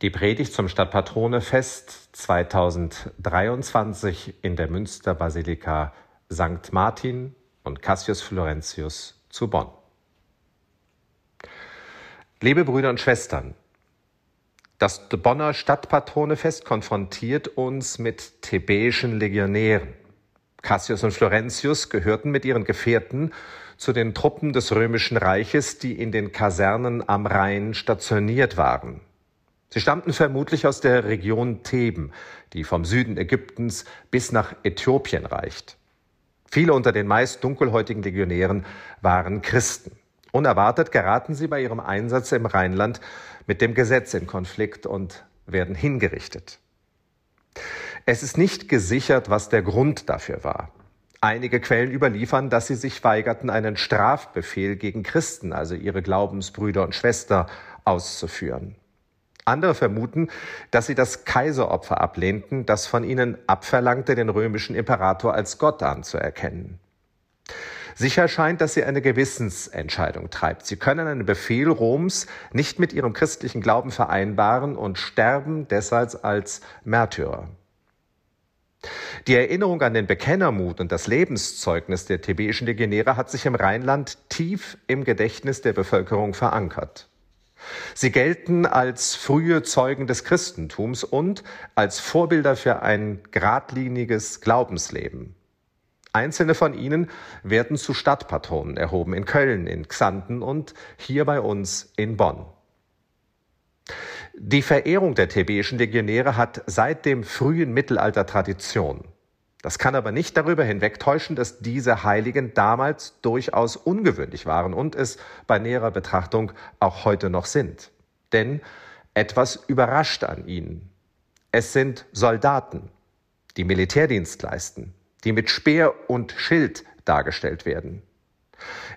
Die Predigt zum Stadtpatronefest 2023 in der Münsterbasilika St. Martin und Cassius Florentius zu Bonn. Liebe Brüder und Schwestern, das Bonner Stadtpatronefest konfrontiert uns mit thebäischen Legionären. Cassius und Florentius gehörten mit ihren Gefährten zu den Truppen des Römischen Reiches, die in den Kasernen am Rhein stationiert waren. Sie stammten vermutlich aus der Region Theben, die vom Süden Ägyptens bis nach Äthiopien reicht. Viele unter den meist dunkelhäutigen Legionären waren Christen. Unerwartet geraten sie bei ihrem Einsatz im Rheinland mit dem Gesetz in Konflikt und werden hingerichtet. Es ist nicht gesichert, was der Grund dafür war. Einige Quellen überliefern, dass sie sich weigerten, einen Strafbefehl gegen Christen, also ihre Glaubensbrüder und Schwester, auszuführen. Andere vermuten, dass sie das Kaiseropfer ablehnten, das von ihnen abverlangte, den römischen Imperator als Gott anzuerkennen. Sicher scheint, dass sie eine Gewissensentscheidung treibt. Sie können einen Befehl Roms nicht mit ihrem christlichen Glauben vereinbaren und sterben deshalb als Märtyrer. Die Erinnerung an den Bekennermut und das Lebenszeugnis der thebäischen Legionäre hat sich im Rheinland tief im Gedächtnis der Bevölkerung verankert. Sie gelten als frühe Zeugen des Christentums und als Vorbilder für ein geradliniges Glaubensleben. Einzelne von ihnen werden zu Stadtpatronen erhoben in Köln, in Xanten und hier bei uns in Bonn. Die Verehrung der thebäischen Legionäre hat seit dem frühen Mittelalter Tradition. Das kann aber nicht darüber hinwegtäuschen, dass diese Heiligen damals durchaus ungewöhnlich waren und es bei näherer Betrachtung auch heute noch sind. Denn etwas überrascht an ihnen. Es sind Soldaten, die Militärdienst leisten, die mit Speer und Schild dargestellt werden.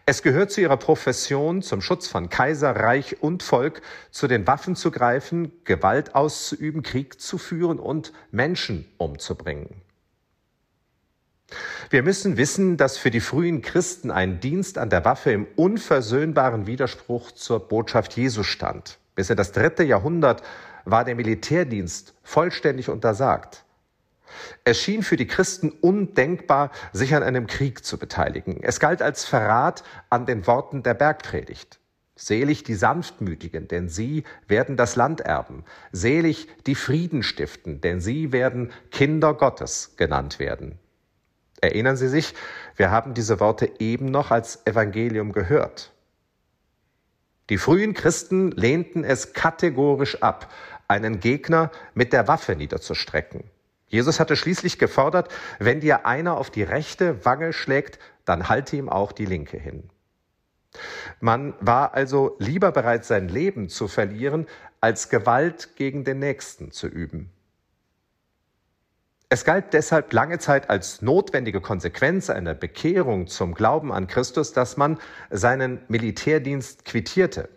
Es gehört zu ihrer Profession, zum Schutz von Kaiser, Reich und Volk, zu den Waffen zu greifen, Gewalt auszuüben, Krieg zu führen und Menschen umzubringen. Wir müssen wissen, dass für die frühen Christen ein Dienst an der Waffe im unversöhnbaren Widerspruch zur Botschaft Jesu stand. Bis in das dritte Jahrhundert war der Militärdienst vollständig untersagt. Es schien für die Christen undenkbar, sich an einem Krieg zu beteiligen. Es galt als Verrat an den Worten der Bergpredigt. Selig die Sanftmütigen, denn sie werden das Land erben. Selig die Frieden stiften, denn sie werden Kinder Gottes genannt werden. Erinnern Sie sich, wir haben diese Worte eben noch als Evangelium gehört. Die frühen Christen lehnten es kategorisch ab, einen Gegner mit der Waffe niederzustrecken. Jesus hatte schließlich gefordert, wenn dir einer auf die rechte Wange schlägt, dann halte ihm auch die linke hin. Man war also lieber bereit, sein Leben zu verlieren, als Gewalt gegen den Nächsten zu üben. Es galt deshalb lange Zeit als notwendige Konsequenz einer Bekehrung zum Glauben an Christus, dass man seinen Militärdienst quittierte.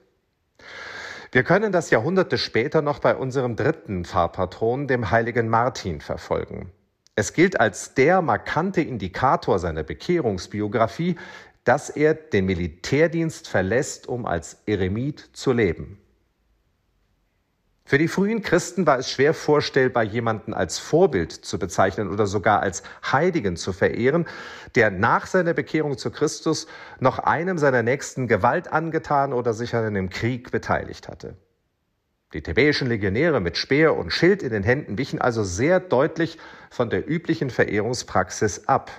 Wir können das Jahrhunderte später noch bei unserem dritten Pfarrpatron, dem heiligen Martin, verfolgen. Es gilt als der markante Indikator seiner Bekehrungsbiografie, dass er den Militärdienst verlässt, um als Eremit zu leben. Für die frühen Christen war es schwer vorstellbar, jemanden als Vorbild zu bezeichnen oder sogar als Heiligen zu verehren, der nach seiner Bekehrung zu Christus noch einem seiner Nächsten Gewalt angetan oder sich an einem Krieg beteiligt hatte. Die thebäischen Legionäre mit Speer und Schild in den Händen wichen also sehr deutlich von der üblichen Verehrungspraxis ab.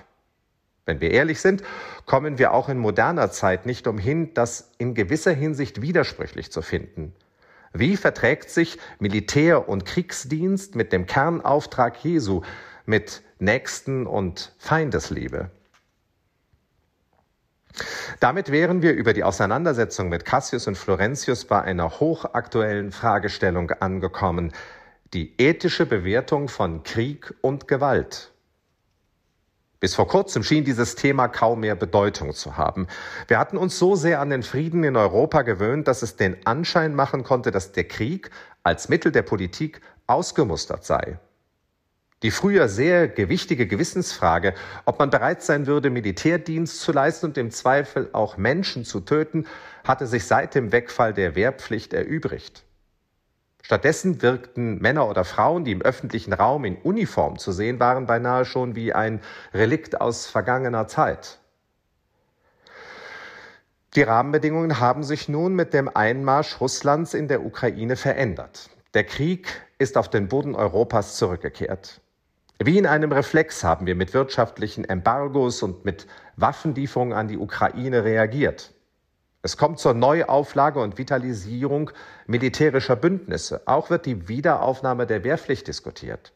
Wenn wir ehrlich sind, kommen wir auch in moderner Zeit nicht umhin, das in gewisser Hinsicht widersprüchlich zu finden – wie verträgt sich Militär- und Kriegsdienst mit dem Kernauftrag Jesu, mit Nächsten- und Feindesliebe? Damit wären wir über die Auseinandersetzung mit Cassius und Florentius bei einer hochaktuellen Fragestellung angekommen, die ethische Bewertung von Krieg und Gewalt. Bis vor kurzem schien dieses Thema kaum mehr Bedeutung zu haben. Wir hatten uns so sehr an den Frieden in Europa gewöhnt, dass es den Anschein machen konnte, dass der Krieg als Mittel der Politik ausgemustert sei. Die früher sehr gewichtige Gewissensfrage, ob man bereit sein würde, Militärdienst zu leisten und im Zweifel auch Menschen zu töten, hatte sich seit dem Wegfall der Wehrpflicht erübrigt. Stattdessen wirkten Männer oder Frauen, die im öffentlichen Raum in Uniform zu sehen waren, beinahe schon wie ein Relikt aus vergangener Zeit. Die Rahmenbedingungen haben sich nun mit dem Einmarsch Russlands in der Ukraine verändert. Der Krieg ist auf den Boden Europas zurückgekehrt. Wie in einem Reflex haben wir mit wirtschaftlichen Embargos und mit Waffenlieferungen an die Ukraine reagiert. Es kommt zur Neuauflage und Vitalisierung militärischer Bündnisse. Auch wird die Wiederaufnahme der Wehrpflicht diskutiert.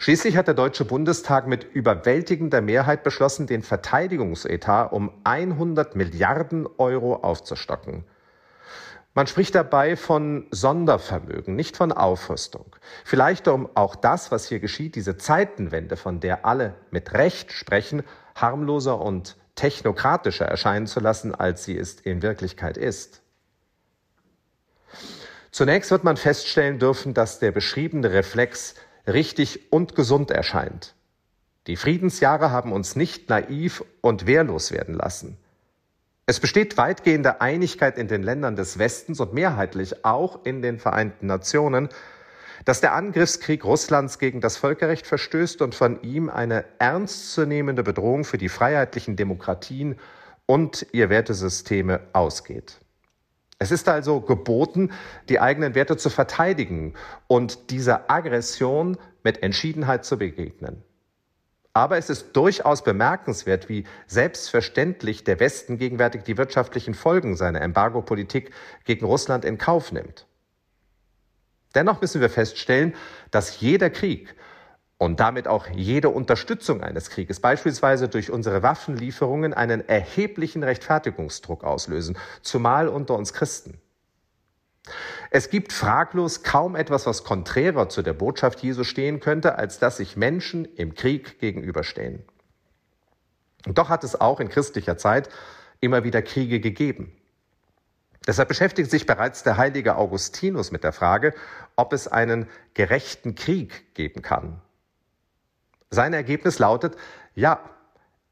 Schließlich hat der Deutsche Bundestag mit überwältigender Mehrheit beschlossen, den Verteidigungsetat um 100 Milliarden Euro aufzustocken. Man spricht dabei von Sondervermögen, nicht von Aufrüstung. Vielleicht um auch das, was hier geschieht, diese Zeitenwende, von der alle mit Recht sprechen, harmloser und technokratischer erscheinen zu lassen, als sie es in Wirklichkeit ist. Zunächst wird man feststellen dürfen, dass der beschriebene Reflex richtig und gesund erscheint. Die Friedensjahre haben uns nicht naiv und wehrlos werden lassen. Es besteht weitgehende Einigkeit in den Ländern des Westens und mehrheitlich auch in den Vereinten Nationen, dass der Angriffskrieg Russlands gegen das Völkerrecht verstößt und von ihm eine ernstzunehmende Bedrohung für die freiheitlichen Demokratien und ihr Wertesysteme ausgeht. Es ist also geboten, die eigenen Werte zu verteidigen und dieser Aggression mit Entschiedenheit zu begegnen. Aber es ist durchaus bemerkenswert, wie selbstverständlich der Westen gegenwärtig die wirtschaftlichen Folgen seiner Embargo-Politik gegen Russland in Kauf nimmt. Dennoch müssen wir feststellen, dass jeder Krieg und damit auch jede Unterstützung eines Krieges, beispielsweise durch unsere Waffenlieferungen, einen erheblichen Rechtfertigungsdruck auslösen, zumal unter uns Christen. Es gibt fraglos kaum etwas, was konträrer zu der Botschaft Jesu stehen könnte, als dass sich Menschen im Krieg gegenüberstehen. Und doch hat es auch in christlicher Zeit immer wieder Kriege gegeben. Deshalb beschäftigt sich bereits der heilige Augustinus mit der Frage, ob es einen gerechten Krieg geben kann. Sein Ergebnis lautet, ja,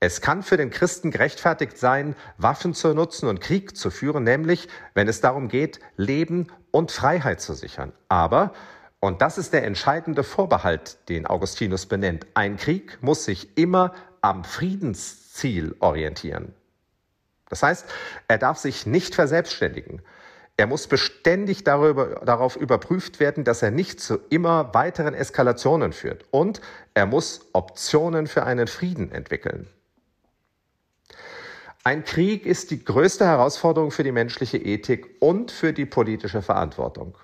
es kann für den Christen gerechtfertigt sein, Waffen zu nutzen und Krieg zu führen, nämlich wenn es darum geht, Leben und Freiheit zu sichern. Aber, und das ist der entscheidende Vorbehalt, den Augustinus benennt, ein Krieg muss sich immer am Friedensziel orientieren. Das heißt, er darf sich nicht verselbstständigen. Er muss beständig darüber, darauf überprüft werden, dass er nicht zu immer weiteren Eskalationen führt. Und er muss Optionen für einen Frieden entwickeln. Ein Krieg ist die größte Herausforderung für die menschliche Ethik und für die politische Verantwortung.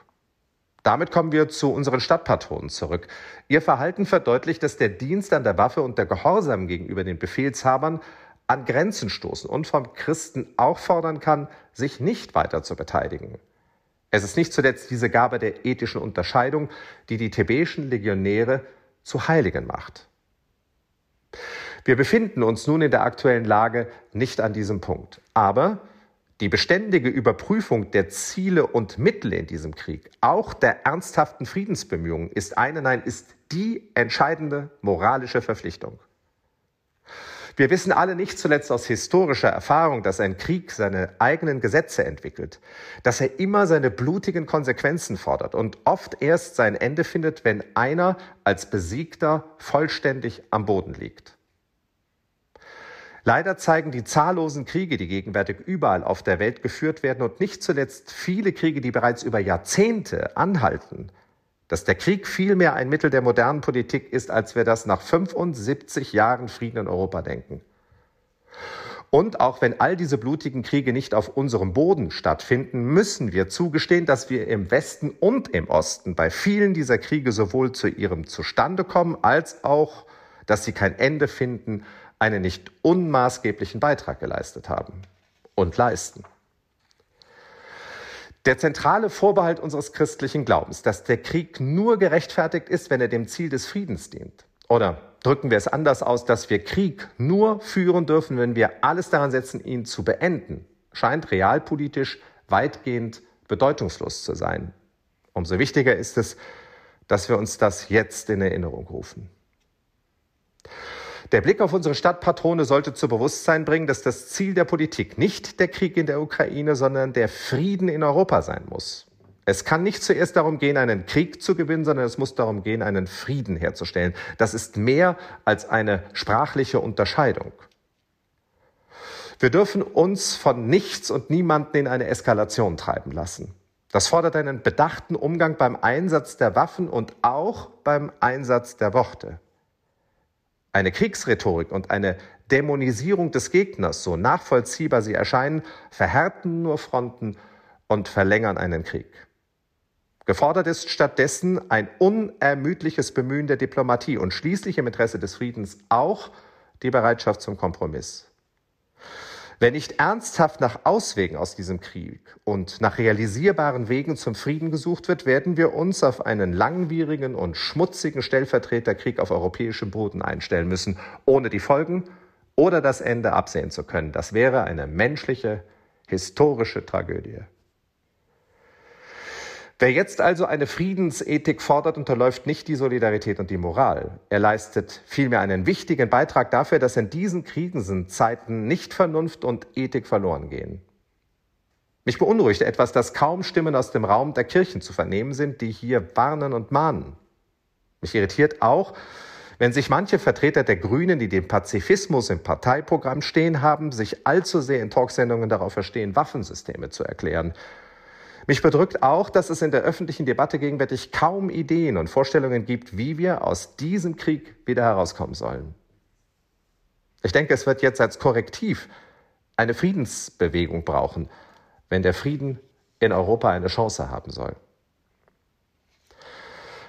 Damit kommen wir zu unseren Stadtpatronen zurück. Ihr Verhalten verdeutlicht, dass der Dienst an der Waffe und der Gehorsam gegenüber den Befehlshabern an Grenzen stoßen und vom Christen auch fordern kann, sich nicht weiter zu beteiligen. Es ist nicht zuletzt diese Gabe der ethischen Unterscheidung, die die thebäischen Legionäre zu Heiligen macht. Wir befinden uns nun in der aktuellen Lage nicht an diesem Punkt. Aber die beständige Überprüfung der Ziele und Mittel in diesem Krieg, auch der ernsthaften Friedensbemühungen, ist eine, nein, ist die entscheidende moralische Verpflichtung. Wir wissen alle nicht zuletzt aus historischer Erfahrung, dass ein Krieg seine eigenen Gesetze entwickelt, dass er immer seine blutigen Konsequenzen fordert und oft erst sein Ende findet, wenn einer als Besiegter vollständig am Boden liegt. Leider zeigen die zahllosen Kriege, die gegenwärtig überall auf der Welt geführt werden und nicht zuletzt viele Kriege, die bereits über Jahrzehnte anhalten, dass der Krieg vielmehr ein Mittel der modernen Politik ist, als wir das nach 75 Jahren Frieden in Europa denken. Und auch wenn all diese blutigen Kriege nicht auf unserem Boden stattfinden, müssen wir zugestehen, dass wir im Westen und im Osten bei vielen dieser Kriege sowohl zu ihrem Zustandekommen als auch, dass sie kein Ende finden, einen nicht unmaßgeblichen Beitrag geleistet haben und leisten. Der zentrale Vorbehalt unseres christlichen Glaubens, dass der Krieg nur gerechtfertigt ist, wenn er dem Ziel des Friedens dient. Oder drücken wir es anders aus, dass wir Krieg nur führen dürfen, wenn wir alles daran setzen, ihn zu beenden, scheint realpolitisch weitgehend bedeutungslos zu sein. Umso wichtiger ist es, dass wir uns das jetzt in Erinnerung rufen. Der Blick auf unsere Stadtpatrone sollte zu Bewusstsein bringen, dass das Ziel der Politik nicht der Krieg in der Ukraine, sondern der Frieden in Europa sein muss. Es kann nicht zuerst darum gehen, einen Krieg zu gewinnen, sondern es muss darum gehen, einen Frieden herzustellen. Das ist mehr als eine sprachliche Unterscheidung. Wir dürfen uns von nichts und niemanden in eine Eskalation treiben lassen. Das fordert einen bedachten Umgang beim Einsatz der Waffen und auch beim Einsatz der Worte. Eine Kriegsrhetorik und eine Dämonisierung des Gegners, so nachvollziehbar sie erscheinen, verhärten nur Fronten und verlängern einen Krieg. Gefordert ist stattdessen ein unermüdliches Bemühen der Diplomatie und schließlich im Interesse des Friedens auch die Bereitschaft zum Kompromiss. Wenn nicht ernsthaft nach Auswegen aus diesem Krieg und nach realisierbaren Wegen zum Frieden gesucht wird, werden wir uns auf einen langwierigen und schmutzigen Stellvertreterkrieg auf europäischem Boden einstellen müssen, ohne die Folgen oder das Ende absehen zu können. Das wäre eine menschliche, historische Tragödie. Wer jetzt also eine Friedensethik fordert, unterläuft nicht die Solidarität und die Moral. Er leistet vielmehr einen wichtigen Beitrag dafür, dass in diesen Krisenzeiten nicht Vernunft und Ethik verloren gehen. Mich beunruhigt etwas, dass kaum Stimmen aus dem Raum der Kirchen zu vernehmen sind, die hier warnen und mahnen. Mich irritiert auch, wenn sich manche Vertreter der Grünen, die den Pazifismus im Parteiprogramm stehen haben, sich allzu sehr in Talksendungen darauf verstehen, Waffensysteme zu erklären. Mich bedrückt auch, dass es in der öffentlichen Debatte gegenwärtig kaum Ideen und Vorstellungen gibt, wie wir aus diesem Krieg wieder herauskommen sollen. Ich denke, es wird jetzt als Korrektiv eine Friedensbewegung brauchen, wenn der Frieden in Europa eine Chance haben soll.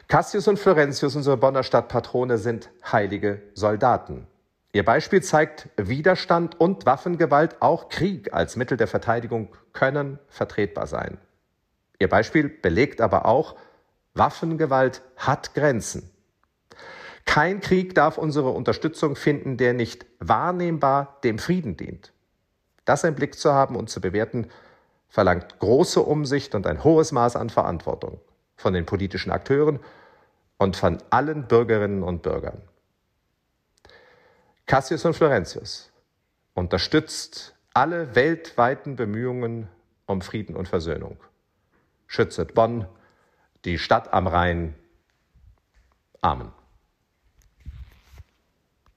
Cassius und Florentius, unsere Bonner Stadtpatrone, sind heilige Soldaten. Ihr Beispiel zeigt, Widerstand und Waffengewalt, auch Krieg als Mittel der Verteidigung können vertretbar sein. Ihr Beispiel belegt aber auch, Waffengewalt hat Grenzen. Kein Krieg darf unsere Unterstützung finden, der nicht wahrnehmbar dem Frieden dient. Das im Blick zu haben und zu bewerten, verlangt große Umsicht und ein hohes Maß an Verantwortung von den politischen Akteuren und von allen Bürgerinnen und Bürgern. Cassius und Florentius unterstützt alle weltweiten Bemühungen um Frieden und Versöhnung schützet Bonn, die Stadt am Rhein. Amen.